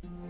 Yeah.